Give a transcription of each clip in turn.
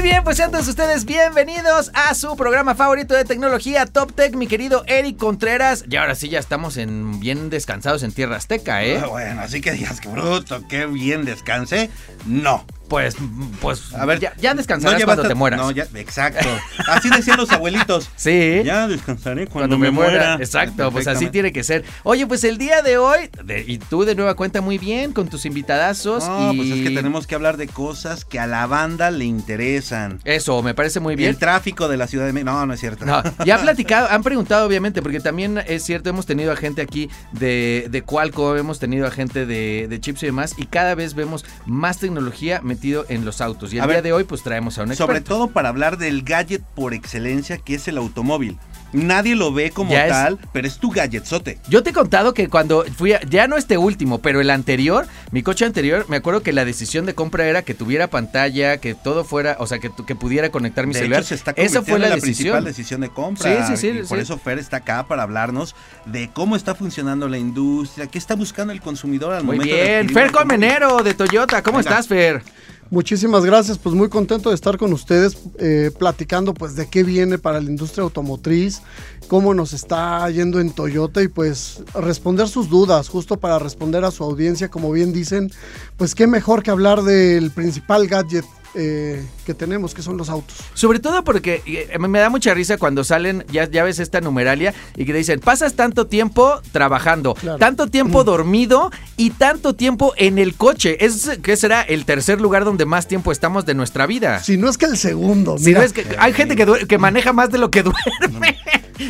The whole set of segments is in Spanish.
Muy bien, pues sean ustedes bienvenidos a su programa favorito de tecnología Top Tech, mi querido Eric Contreras. Y ahora sí ya estamos en bien descansados en tierra azteca, ¿eh? Ah, Bueno, así que digas que bruto, qué bien descansé. No. Pues, pues, A ver, ya, ya descansarás no cuando te mueras. No, ya, exacto. Así decían los abuelitos. Sí. Ya descansaré Cuando cuando, me muera. muera. Exacto, pues así tiene que ser. Oye, pues el día de hoy, de- y tú de nueva cuenta muy bien con tus invitadazos. No, y... pues es que tenemos que hablar de cosas que a la banda le interesan. Eso, me parece muy bien. El tráfico de la Ciudad de México. No, no es cierto. No, ya han platicado, han preguntado obviamente, porque también es cierto, hemos tenido a gente aquí de, de Qualcomm, hemos tenido a gente de, de chips y demás, y cada vez vemos más tecnología metido en los autos. Y el A día ver, de hoy, pues traemos a un experto. Sobre todo para hablar del gadget por excelencia que es el automóvil. Nadie lo ve como Ya es- tal, pero es tu gadgetzote. Yo te he contado que cuando fui, a- ya no este último, pero el anterior, mi coche anterior, me acuerdo que la decisión de compra era que tuviera pantalla, que todo fuera, o sea, que, pudiera conectar mi de celular. hecho, se está Esa fue la, en la decisión. principal decisión de compra. Sí, sí, sí, Y por sí. eso Fer está acá para hablarnos de cómo está funcionando la industria, qué está buscando el consumidor al Muy momento bien. Fer. Comenero de Toyota, ¿cómo Venga. estás, Fer? Muchísimas gracias, pues muy contento de estar con ustedes eh, platicando pues de qué viene para la industria automotriz, cómo nos está yendo en Toyota y pues responder sus dudas, justo para responder a su audiencia, como bien dicen, pues qué mejor que hablar del principal gadget eh, que tenemos, que son los autos. Sobre todo porque eh, me da mucha risa cuando salen, ya, ya ves esta numeralia, y que te dicen, pasas tanto tiempo trabajando, Claro. tanto tiempo dormido y tanto tiempo en el coche. Es que será el tercer lugar donde más tiempo estamos de nuestra vida. Si no es que el segundo, Si mira, no es que hay gente que, que maneja más de lo que duerme.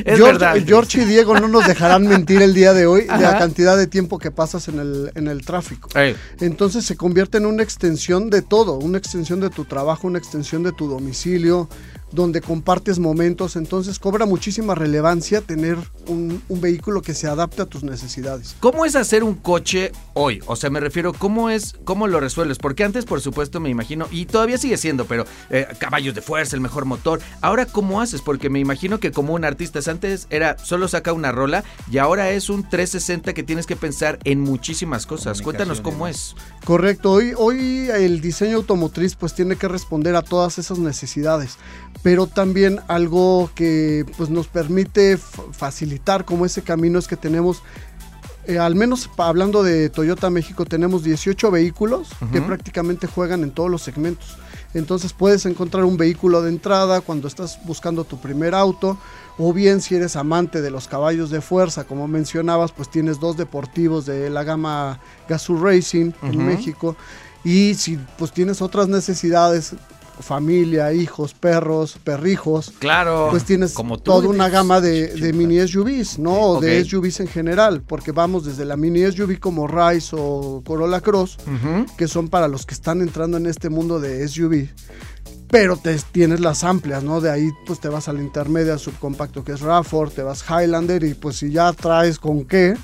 Es George, verdad. George y Diego no nos dejarán mentir el día de hoy de la cantidad de tiempo que pasas en el, en el tráfico. Ey, Entonces se convierte en una extensión de todo, una extensión de tu trabajo, una extensión de tu domicilio, donde compartes momentos. Entonces cobra muchísima relevancia tener un, un vehículo que se adapte a tus necesidades. ¿Cómo es hacer un coche hoy? O sea, me refiero, ¿cómo es, cómo lo resuelves? Porque antes, por supuesto, me imagino, y todavía sigue siendo, pero eh, caballos de fuerza, el mejor motor. Ahora, ¿cómo haces? Porque me imagino que como un artista, antes era solo saca una rola y ahora es un 360 que tienes que pensar en muchísimas cosas. Cuéntanos cómo es. Correcto, hoy, hoy el diseño automotriz pues tiene que responder a todas esas necesidades, pero también algo que pues nos permite facilitar como ese camino es que tenemos, eh, al menos hablando de Toyota México, tenemos 18 vehículos que prácticamente juegan en todos los segmentos. Entonces puedes encontrar un vehículo de entrada cuando estás buscando tu primer auto, o bien si eres amante de los caballos de fuerza, como mencionabas, pues tienes dos deportivos de la gama Gazoo Racing en. México. Y si pues tienes otras necesidades, familia, hijos, perros, perrijos, Claro. pues tienes como tú, toda una gama de, de mini SUVs, ¿no? O de. SUVs en general, porque vamos desde la mini SUV como Rise o Corolla Cross, que son para los que están entrando en este mundo de SUV. Pero te, tienes las amplias, ¿no? De ahí pues te vas a la intermedia subcompacto que es RAV4, te vas Highlander y pues si ya traes con qué,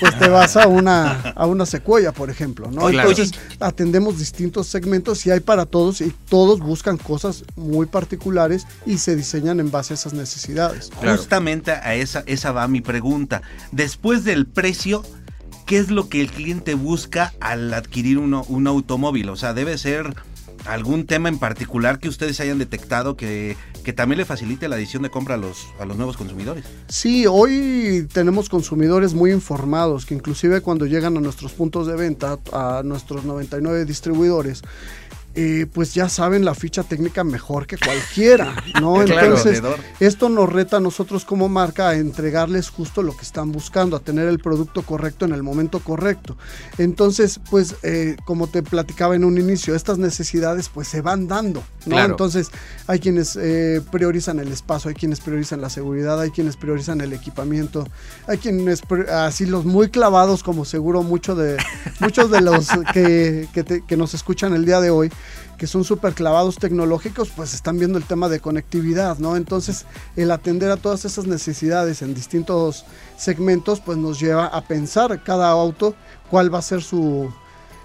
pues te vas a una, a una secuoya, por ejemplo, ¿no? Claro. Entonces atendemos distintos segmentos y hay para todos y todos buscan cosas muy particulares y se diseñan en base a esas necesidades. Claro. Justamente a esa, esa va mi pregunta. Después del precio, ¿qué es lo que el cliente busca al adquirir uno- un automóvil? O sea, debe ser algún tema en particular que ustedes hayan detectado que, que también le facilite la decisión de compra a los, a los nuevos consumidores. Sí, hoy tenemos consumidores muy informados que inclusive cuando llegan a nuestros puntos de venta, a nuestros 99 distribuidores, eh, pues ya saben la ficha técnica mejor que cualquiera, ¿no? Entonces, esto nos reta a nosotros como marca a entregarles justo lo que están buscando, a tener el producto correcto en el momento correcto. Entonces, pues, eh, como te platicaba en un inicio, estas necesidades pues se van dando, ¿no? Claro. Entonces, hay quienes eh, priorizan el espacio, hay quienes priorizan la seguridad, hay quienes priorizan el equipamiento, hay quienes, así los muy clavados, como seguro mucho de, muchos de los que, que te- que nos escuchan el día de hoy, que son súper clavados tecnológicos, pues están viendo el tema de conectividad, ¿no? Entonces, el atender a todas esas necesidades en distintos segmentos, pues nos lleva a pensar cada auto cuál va a ser su,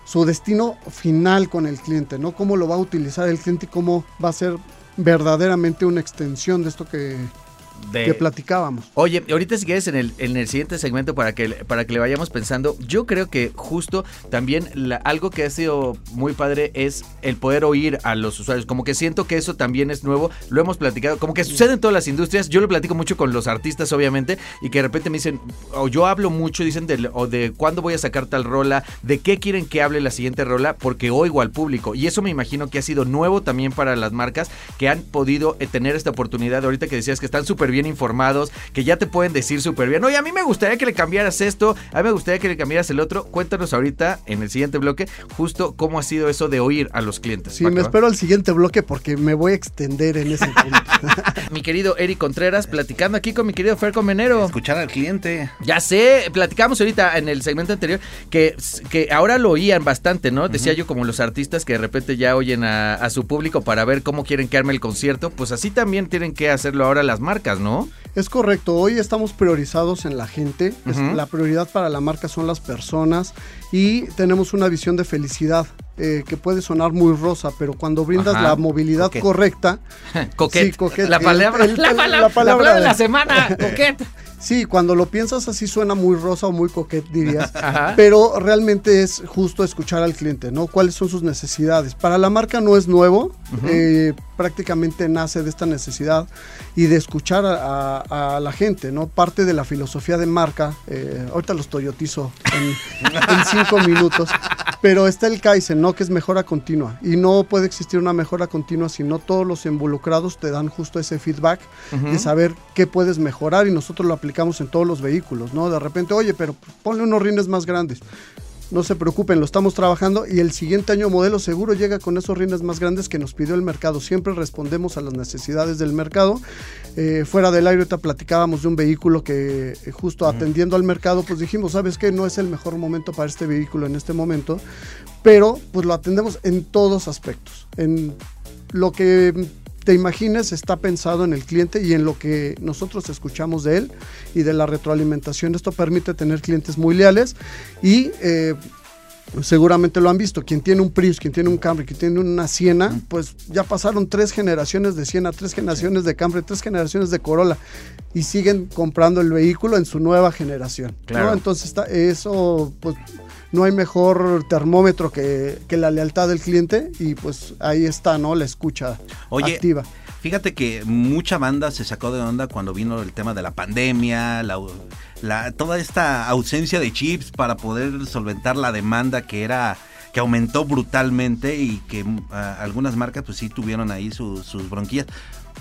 su destino final con el cliente, ¿no? Cómo lo va a utilizar el cliente y cómo va a ser verdaderamente una extensión de esto que, que platicábamos. Oye, ahorita si quieres en el, en el siguiente segmento para que, para que le vayamos pensando, yo creo que justo también algo que ha sido muy padre es el poder oír a los usuarios. Como que siento que eso también es nuevo, lo hemos platicado, como que sucede en todas las industrias, yo lo platico mucho con los artistas obviamente y que de repente me dicen, o yo hablo mucho, dicen, de, o de cuándo voy a sacar tal rola, de qué quieren que hable la siguiente rola, porque oigo al público. Y eso me imagino que ha sido nuevo también para las marcas que han podido eh, tener esta oportunidad. Ahorita que decías que están súper bien informados, que ya te pueden decir súper bien, oye, a mí me gustaría que le cambiaras esto, a mí me gustaría que le cambiaras el otro. Cuéntanos ahorita en el siguiente bloque justo cómo ha sido eso de oír a los clientes. Sí, me espero al siguiente bloque porque me voy a extender en ese punto. mi querido Eric Contreras, platicando aquí con mi querido Fer Comenero. Escuchar al cliente. Ya sé, platicamos ahorita en el segmento anterior que, que ahora lo oían bastante, ¿no? Decía yo como los artistas que de repente ya oyen a, a su público para ver cómo quieren que arme el concierto, pues así también tienen que hacerlo ahora las marcas, ¿no? Es correcto, hoy estamos priorizados en la gente, la prioridad para la marca son las personas y tenemos una visión de felicidad. Eh, que puede sonar muy rosa, pero cuando brindas la movilidad correcta, coquet. La, palabra, la, palabra, de la semana, coquet. Sí, cuando lo piensas así suena muy rosa o muy coquet, dirías. Pero realmente es justo escuchar al cliente, ¿no? ¿Cuáles son sus necesidades? Para la marca no es nuevo, eh, prácticamente nace de esta necesidad y de escuchar a, la gente, ¿no? Parte de la filosofía de marca, eh, ahorita los toyotizo en, cinco minutos, pero está el Kaizen, ¿no? Que es mejora continua y no puede existir una mejora continua si no todos los involucrados te dan justo ese feedback de saber qué puedes mejorar y nosotros lo aplicamos en todos los vehículos, ¿no? De repente, oye, pero ponle unos rines más grandes. No se preocupen, lo estamos trabajando y el siguiente año modelo seguro llega con esos rines más grandes que nos pidió el mercado. Siempre respondemos a las necesidades del mercado. Eh, fuera del aire ahorita platicábamos de un vehículo que eh, justo atendiendo al mercado, pues dijimos, ¿sabes qué? No es el mejor momento para este vehículo en este momento, pero pues lo atendemos en todos aspectos. En lo que te imagines está pensado en el cliente y en lo que nosotros escuchamos de él y de la retroalimentación. Esto permite tener clientes muy leales y eh, seguramente lo han visto. Quien tiene un Prius, quien tiene un Camry, quien tiene una Siena, pues ya pasaron tres generaciones de Siena, tres generaciones de Camry, tres generaciones de Corolla y siguen comprando el vehículo en su nueva generación. Entonces está, eso pues no hay mejor termómetro que, la lealtad del cliente y pues ahí está, ¿no? La escucha Oye, activa. Fíjate que mucha banda se sacó de onda cuando vino el tema de la pandemia, la, toda esta ausencia de chips para poder solventar la demanda que era que aumentó brutalmente y que mm, algunas marcas pues sí tuvieron ahí sus bronquillas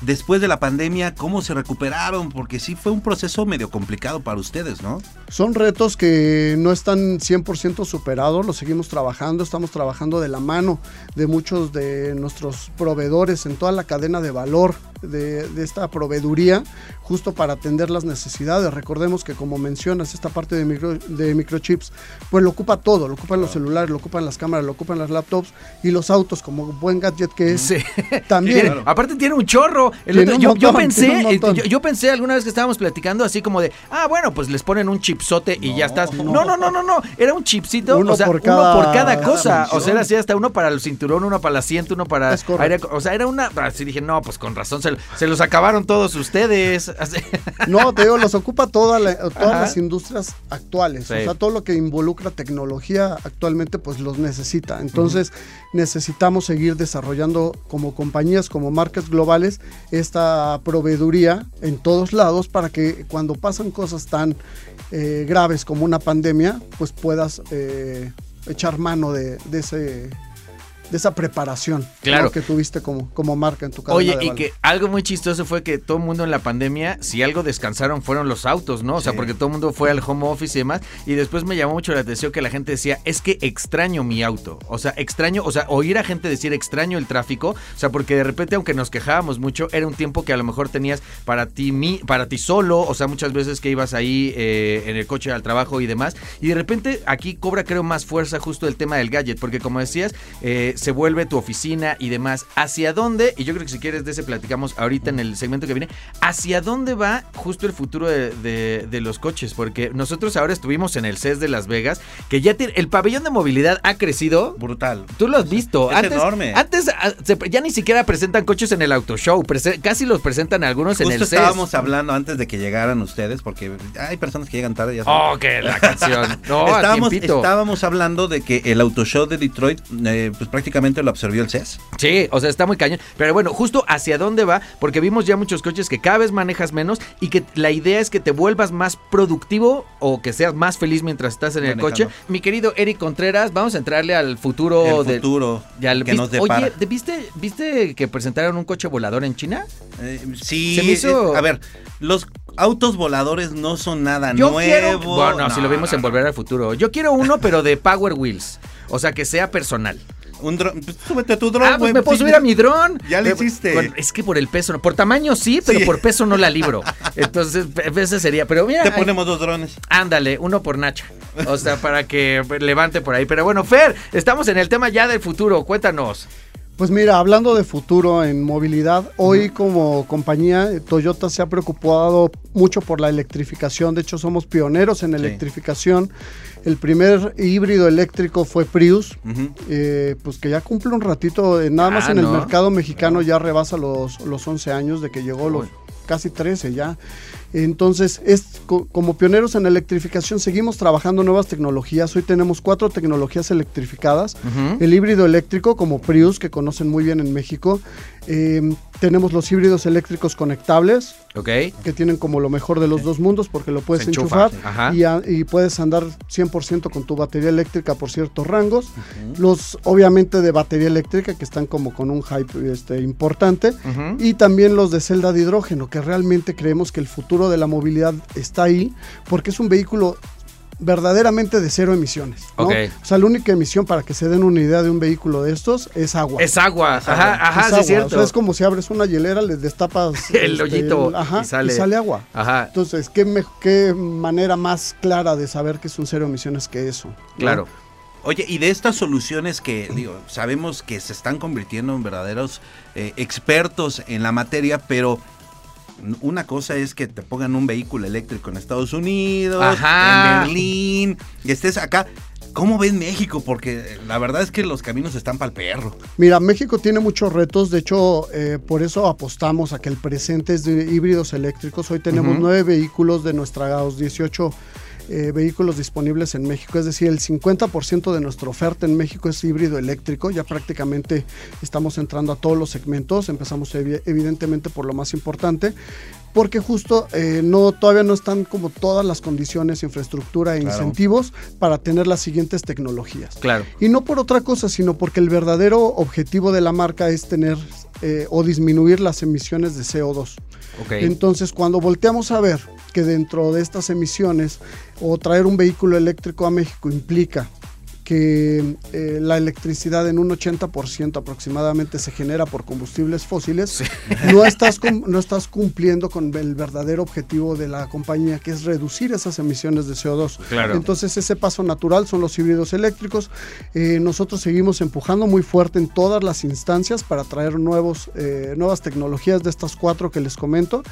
después de la pandemia, ¿cómo se recuperaron? Porque sí fue un proceso medio complicado para ustedes, ¿no? Son retos que no están 100% superados, los seguimos trabajando, estamos trabajando de la mano de muchos de nuestros proveedores en toda la cadena de valor de, esta proveeduría, justo para atender las necesidades. Recordemos que como mencionas, esta parte de, micro, de microchips, pues lo ocupa todo, lo ocupan los celulares, lo ocupan las cámaras, lo ocupan las laptops y los autos, como buen gadget que es, también. Aparte tiene un chorro. yo, pensé, yo, pensé alguna vez que estábamos platicando así como de, ah, bueno, pues les ponen un chipsote y ya estás. No, no, no, no, no, era un chipsito, uno, por, cada, uno por cada cosa. o sea, era así hasta uno para el cinturón, uno para el asiento, uno para aire, O sea, era una. Así dije, no, pues con razón se, se los acabaron todos ustedes. no, te digo, los ocupa todas las industrias actuales. O sea, todo lo que involucra tecnología actualmente, pues los necesita. Entonces, necesitamos seguir desarrollando como compañías, como marcas globales, esta proveeduría en todos lados para que cuando pasan cosas tan eh, graves como una pandemia, pues puedas eh, echar mano de ese de esa preparación claro. que tuviste como, como marca en tu cadena Oye, y que algo muy chistoso fue que todo el mundo en la pandemia, si algo descansaron fueron los autos, ¿no? O sea, porque todo el mundo fue al home office y demás. Y después me llamó mucho la atención que la gente decía, es que extraño mi auto. O sea, extraño, o sea, oír a gente decir extraño el tráfico. O sea, porque de repente, aunque nos quejábamos mucho, era un tiempo que a lo mejor tenías para ti, mi, para ti solo. O sea, muchas veces que ibas ahí eh, en el coche al trabajo y demás. Y de repente aquí cobra, creo, más fuerza justo el tema del gadget. Porque como decías, eh, se vuelve tu oficina y demás. ¿Hacia dónde? Y yo creo que si quieres de ese platicamos ahorita en el segmento que viene. ¿Hacia dónde va justo el futuro de, de- de los coches? Porque nosotros ahora estuvimos en el CES de Las Vegas, que ya tiene, el pabellón de movilidad ha crecido. Brutal. Tú lo has visto. Es antes, enorme. Antes ah, ya ni siquiera presentan coches en el auto show. casi los presentan algunos en el CES. estábamos hablando antes de que llegaran ustedes, porque hay personas que llegan tarde. Ya saben. Oh, que la canción. No, estábamos, estábamos hablando de que el auto show de Detroit, eh, pues prácticamente lo absorbió el CES. Sí, o sea, está muy cañón. Pero bueno, justo hacia dónde va, porque vimos ya muchos coches que cada vez manejas menos y que la idea es que te vuelvas más productivo o que seas más feliz mientras estás en el coche. Mi querido Eric Contreras, vamos a entrarle al futuro el futuro ya lo que viste- nos depara. Oye, ¿de- ¿viste, ¿viste que presentaron un coche volador en China? Eh, sí, se me hizo- eh, a ver, los autos voladores no son nada Yo nuevo. quiero. Bueno, si lo vimos no, en Volver al Futuro. Yo quiero uno, pero de Power Wheels. O sea, que sea personal. Un dron, pues, súbete a tu dron, Ah, pues me puedo sí, subir a mi dron. Ya lo hiciste. bueno, es que por el peso, no. por tamaño sí, pero Sí. por peso no la libro. Entonces, pe- ese sería. Pero mira, Te ay, ponemos dos drones. ándale, uno por Nacha. O sea, para que levante por ahí. Pero bueno, Fer, estamos en el tema ya del futuro. Cuéntanos. Pues mira, hablando de futuro en movilidad, hoy como compañía eh, Toyota se ha preocupado mucho por la electrificación, de hecho somos pioneros en Sí. electrificación. El primer híbrido eléctrico fue Prius, eh, pues que ya cumple un ratito, eh, nada más Ah, en el mercado mexicano ya rebasa los, los 11 años de que llegó, los casi 13 ya. Entonces, es, co- como pioneros en electrificación seguimos trabajando nuevas tecnologías. Hoy tenemos cuatro tecnologías electrificadas. El híbrido eléctrico como Prius, que conocen muy bien en México. Eh, tenemos los híbridos eléctricos conectables, que tienen como lo mejor de los dos mundos porque lo puedes enchufa, enchufar y, a- y puedes andar 100% con tu batería eléctrica por ciertos rangos. Los obviamente de batería eléctrica que están como con un hype este, importante. Y también los de celda de hidrógeno, que realmente creemos que el futuro de la movilidad está ahí porque es un vehículo verdaderamente de cero emisiones. ¿no? O sea, la única emisión para que se den una idea de un vehículo de estos es agua. Es agua. Ajá, ajá, Es sí agua. es cierto. O sea, es como si abres una hielera, le destapas El este, hoyito el- ajá, y sale. agua. Ajá. Entonces, ¿qué, me- qué manera más clara de saber que es un cero emisiones que eso? ¿no? Claro. Oye, y de estas soluciones que, digo, sabemos que se están convirtiendo en verdaderos eh, expertos en la materia, pero una cosa es que te pongan un vehículo eléctrico en Estados Unidos, Ajá. en Berlín, y estés acá. ¿Cómo ven México? Porque la verdad es que los caminos están para el perro. Mira, México tiene muchos retos, de hecho, eh, por eso apostamos a que el presente es de híbridos eléctricos. Hoy tenemos nueve vehículos de nuestros 18 eh, vehículos disponibles en México, es decir, el 50% de nuestra oferta en México es híbrido eléctrico, ya prácticamente estamos entrando a todos los segmentos, empezamos evi- evidentemente por lo más importante, porque justo eh, no todavía no están como todas las condiciones, infraestructura e Claro. incentivos para tener las siguientes tecnologías. Claro. Y no por otra cosa, sino porque el verdadero objetivo de la marca es tener eh, o disminuir las emisiones de CO2. Ok. Entonces, cuando volteamos a ver que dentro de estas emisiones o traer un vehículo eléctrico a México implica que eh, la electricidad en un 80% aproximadamente se genera por combustibles fósiles, no, estás no estás cumpliendo con el verdadero objetivo de la compañía, que es reducir esas emisiones de CO2. Claro. Entonces ese paso natural son los híbridos eléctricos. Eh, nosotros seguimos empujando muy fuerte en todas las instancias para traer nuevos, eh, nuevas tecnologías de estas cuatro que les comento,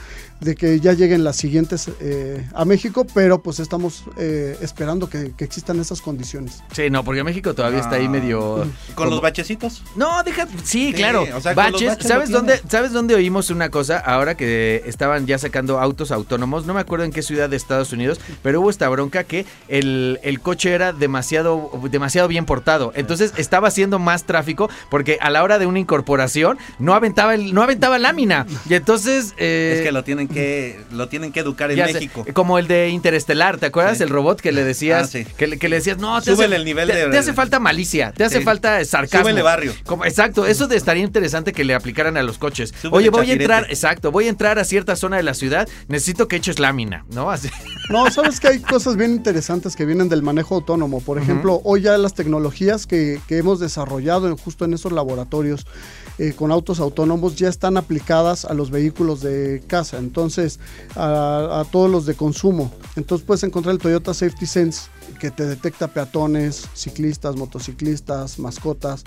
de que ya lleguen las siguientes eh, a México, pero pues estamos eh, esperando que, que existan esas condiciones. Sí, no, porque México todavía está ahí Ah. medio. ¿Con como- los bachecitos? No, deja, sí, Sí, claro. o sea, baches, baches ¿sabes dónde. ¿sabes dónde oímos una cosa? Ahora que estaban ya sacando autos autónomos, no me acuerdo en qué ciudad de Estados Unidos, pero hubo esta bronca que el, el coche era demasiado, demasiado bien portado. Entonces estaba haciendo más tráfico porque a la hora de una incorporación no aventaba, el, no aventaba lámina. Y entonces... eh, es que lo tienen que, lo tienen que educar en ya sé, México. como el de Interestelar, ¿te acuerdas? Sí. El robot que le decías, Ah, sí. que, le- que le decías, no, te Súbele hace, el nivel te, hace falta malicia, te hace Sí. falta sarcasmo. Súbele barrio. Como- exacto, eso de estaría interesante que le aplicaran a los coches. Súbele Oye, voy a entrar, exacto, voy a entrar a cierta zona de la ciudad, necesito que eches lámina, ¿no? Así. No, sabes que hay cosas bien interesantes que vienen del manejo autónomo. Por ejemplo, hoy ya las tecnologías que, que hemos desarrollado en- justo en esos laboratorios eh, con autos autónomos ya están aplicadas a los vehículos de casa, entonces a, a todos los de consumo. Entonces puedes encontrar el Toyota Safety Sense que te detecta peatones, ciclistas, motociclistas, mascotas.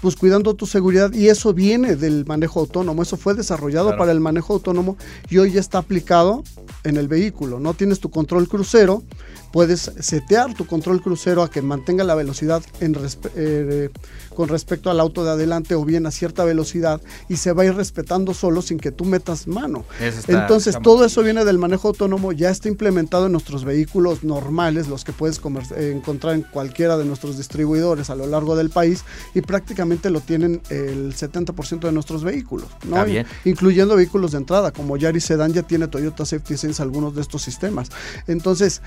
pues cuidando tu seguridad y eso viene del manejo autónomo, eso fue desarrollado Claro. para el manejo autónomo y hoy ya está aplicado en el vehículo. No tienes tu control crucero, puedes setear tu control crucero a que mantenga la velocidad en respe- eh, con respecto al auto de adelante o bien a cierta velocidad y se va a ir respetando solo sin que tú metas mano. Está- Entonces está todo eso viene del manejo autónomo, ya está implementado en nuestros vehículos normales, los que puedes encontrar en cualquiera de nuestros distribuidores a lo largo del país y prácticamente lo tienen el 70% de nuestros vehículos, ¿no? Bien. incluyendo vehículos de entrada, como Yaris Sedan ya tiene Toyota Safety Sense algunos de estos sistemas. Entonces,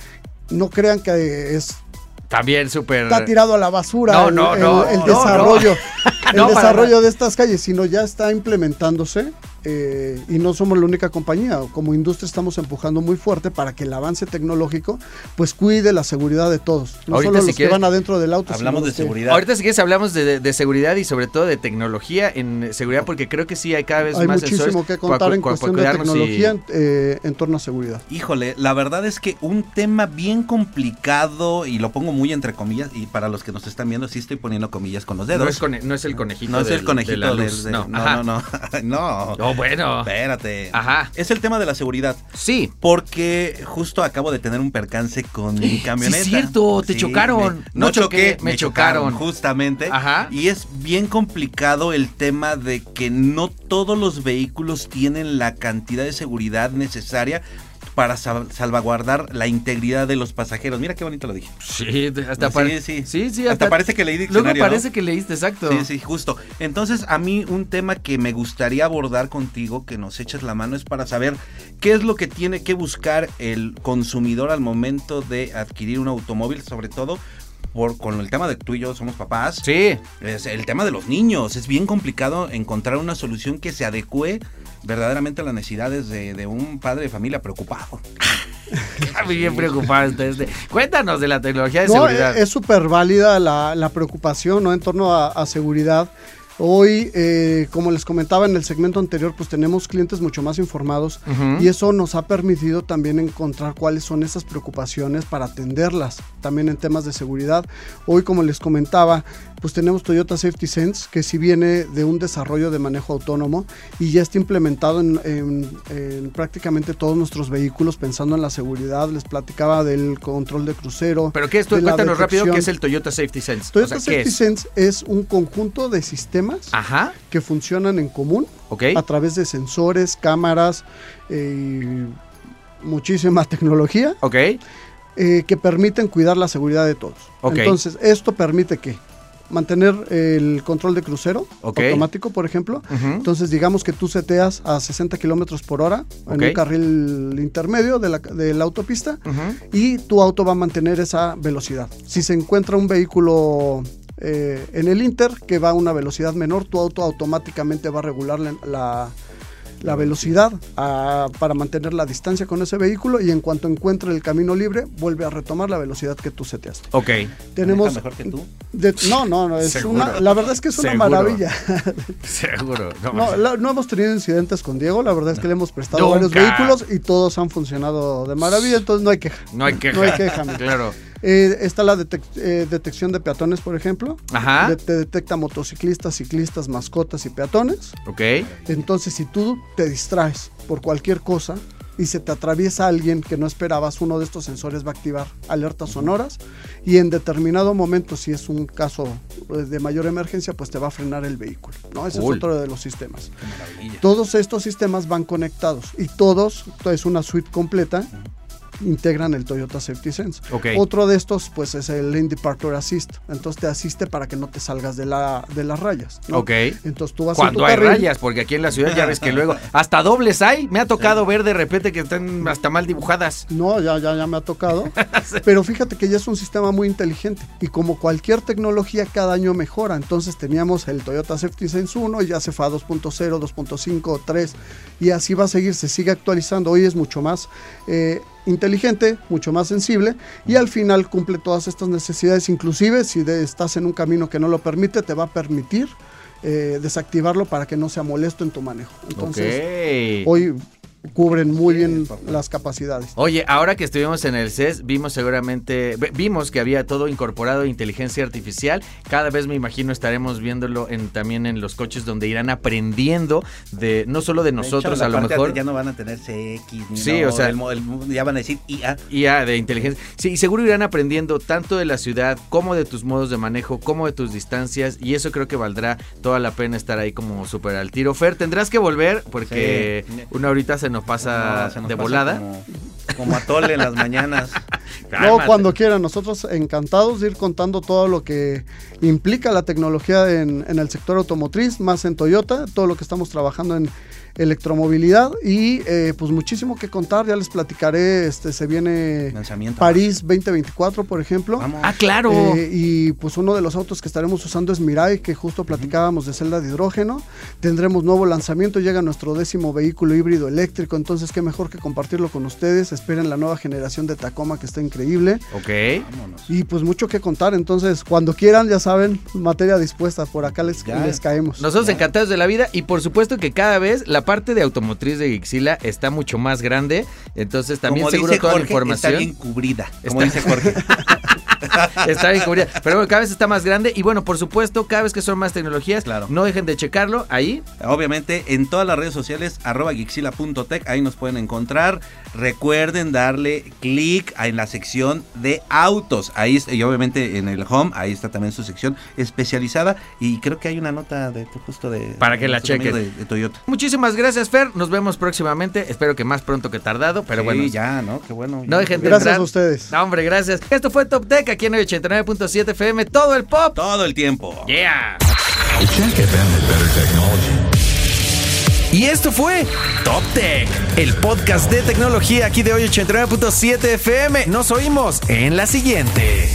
no crean que es También súper... está tirado a la basura No, el, no, el- no, el no, desarrollo, el No, para desarrollo de estas calles, sino ya está implementándose eh, y no somos la única compañía. Como industria estamos empujando muy fuerte para que el avance tecnológico pues cuide la seguridad de todos, no Ahorita, solo si los quieres, que van adentro del auto. Hablamos de que- seguridad. Ahorita si quieres hablamos de, de- de seguridad y sobre todo de tecnología en seguridad porque creo que sí hay cada vez Hay más muchísimo sensores que contar cu- en cuestión de y- tecnología en, eh, en torno a seguridad. Híjole, la verdad es que un tema bien complicado, y lo pongo muy entre comillas, y para los que nos están viendo, sí estoy poniendo comillas con los dedos. No es, cone- no es el conejito. No es el conejito de la del- luz, del- no, no, no, no, no. Bueno. Espérate. Ajá. Es el tema de la seguridad. Sí. Porque justo acabo de tener un percance con mi camioneta. Sí, cierto, te chocaron. me- No no choqué, choqué, me me chocaron. chocaron. Justamente. Ajá. Y es bien complicado el tema de que no todos los vehículos tienen la cantidad de seguridad necesaria para sal- salvaguardar la integridad de los pasajeros. Mira qué bonito lo dije. Sí, hasta Sí, sí. Sí, sí, Hasta parece que leí Luego diccionario, ¿no? parece que leíste, exacto. Sí, sí, justo. Entonces, a mí un tema que me gustaría abordar contigo, que nos eches la mano, es para saber qué es lo que tiene que buscar el consumidor al momento de adquirir un automóvil, sobre todo por, con el tema de tú y yo somos papás. Sí. Es el tema de los niños. Es bien complicado encontrar una solución que se adecue verdaderamente a las necesidades de, de un padre de familia preocupado. Muy bien preocupado está este. Cuéntanos de la tecnología de No, seguridad. es súper válida la, la preocupación ¿no? en torno a, a seguridad. Hoy, eh, como les comentaba en el segmento anterior, pues tenemos clientes mucho más informados y eso nos ha permitido también encontrar cuáles son esas preocupaciones para atenderlas, también en temas de seguridad. Hoy, como les comentaba, pues tenemos Toyota Safety Sense, que sí viene de un desarrollo de manejo autónomo y ya está implementado en, en- en prácticamente todos nuestros vehículos pensando en la seguridad. Les platicaba del control de crucero. Pero qué es, la cuéntanos rápido qué es el Toyota Safety Sense. Toyota o sea, ¿qué Safety es? Sense es un conjunto de sistemas Ajá, que funcionan en común ok. a través de sensores, cámaras eh, y muchísima tecnología Ok, eh, que permiten cuidar la seguridad de todos. Entonces, esto permite que mantener el control de crucero automático, por ejemplo. Entonces, digamos que tú seteas a 60 kilómetros por hora en un carril intermedio de la, de la autopista y tu auto va a mantener esa velocidad. Si se encuentra un vehículo eh, en el Inter que va a una velocidad menor, tu auto automáticamente va a regular la, la- la velocidad para mantener la distancia con ese vehículo y en cuanto encuentre el camino libre, vuelve a retomar la velocidad que tú seteaste. Ok. Tenemos... mejor que tú? de- no, no, no, es una, la verdad es que es una Seguro. maravilla. Seguro. No, No, la- no hemos tenido incidentes con Diego, la verdad es que le hemos prestado varios vehículos y todos han funcionado de maravilla, entonces no hay queja. no hay queja. No hay queja, amigo. Claro. Eh, está la detec- eh, detección de peatones, por ejemplo. Ajá. De- te detecta motociclistas, ciclistas, mascotas y peatones. Ok. Entonces, si tú te distraes por cualquier cosa y se te atraviesa alguien que no esperabas, uno de estos sensores va a activar alertas sonoras y en determinado momento, si es un caso eh, de mayor emergencia, pues te va a frenar el vehículo. ¿no? Ese es otro de los sistemas. Todos estos sistemas van conectados y todos, es una suite completa, integran el Toyota Safety Sense. Ok. Otro de estos, pues, es el Lane Departure Assist. Entonces te asiste para que no te salgas de, la, de las rayas. ¿no? Ok. Entonces tú vas Cuando hay carril, rayas, porque aquí en la ciudad ya ves que luego hasta dobles hay. Me ha tocado ver de repente que están hasta mal dibujadas. No, ya, ya, ya me ha tocado. Pero fíjate que ya es un sistema muy inteligente. Y como cualquier tecnología, cada año mejora. Entonces teníamos el Toyota Safety Sense 1 y ya se fue a 2.0, 2.5, 3. Y así va a seguir, se sigue actualizando. Hoy es mucho más eh, inteligente, mucho más sensible. Y al final cumple todas estas necesidades. Inclusive si de- estás en un camino que no lo permite, te va a permitir eh, desactivarlo para que no sea molesto en tu manejo. Entonces, hoy cubren muy bien las capacidades. Oye, ahora que estuvimos en el CES, vimos seguramente, vimos que había todo incorporado inteligencia artificial. Cada vez me imagino estaremos viéndolo en, también en los coches donde irán aprendiendo de no solo de nosotros, De hecho, a lo mejor. Ya no van a tener CX, ni Sí, no, o sea- el el- ya van a decir IA. IA de inteligencia. Sí, y seguro irán aprendiendo tanto de la ciudad como de tus modos de manejo, como de tus distancias. Y eso creo que valdrá toda la pena estar ahí como súper al tiro. Fer, tendrás que volver porque Sí. una horita se nos pasa No, se nos de pasa volada. Como, como atole en las mañanas. No, cuando quieran, nosotros encantados de ir contando todo lo que implica la tecnología en, en el sector automotriz, más en Toyota, todo lo que estamos trabajando en electromovilidad y eh, pues muchísimo que contar, ya les platicaré, este se viene Lanzamiento. París 2024, por ejemplo. Vamos. Ah, claro. Eh, y pues uno de los autos que estaremos usando es Mirai, que justo platicábamos de celda de hidrógeno. Tendremos nuevo lanzamiento, llega nuestro décimo vehículo híbrido eléctrico, entonces qué mejor que compartirlo con ustedes. Esperen la nueva generación de Tacoma que está increíble. Ok. Vámonos. Y pues mucho que contar, entonces cuando quieran, ya saben, materia dispuesta, por acá les caemos. Nosotros encantados de la vida y por supuesto que cada vez la parte de automotriz de Gixila está mucho más grande. Entonces también Como seguro dice toda la información Está bien cubrida. Como Está- dice Jorge. está bien. Pero bueno, cada vez está más grande. Y bueno, por supuesto, cada vez que son más tecnologías, Claro. no dejen de checarlo ahí. Obviamente en todas las redes sociales, arroba gixila.tech, ahí nos pueden encontrar. Recuerden darle clic en la sección de autos. Ahí está, y obviamente en el home, ahí está también su sección especializada. Y creo que hay una nota de justo de. Para que la chequen. De, de Toyota. Muchísimas gracias, Fer. Nos vemos próximamente. Espero que más pronto que tardado. Pero Sí, bueno, ya, ¿no? Qué bueno. no dejen de Gracias entrar. a ustedes. No, hombre, gracias. Esto fue Top Tech aquí en el 89.7 FM. Todo el pop. Todo el tiempo. Yeah. Check FM had better technology. Y esto fue Top Tech, el podcast de tecnología aquí de hoy 89.7 FM. Nos oímos en la siguiente.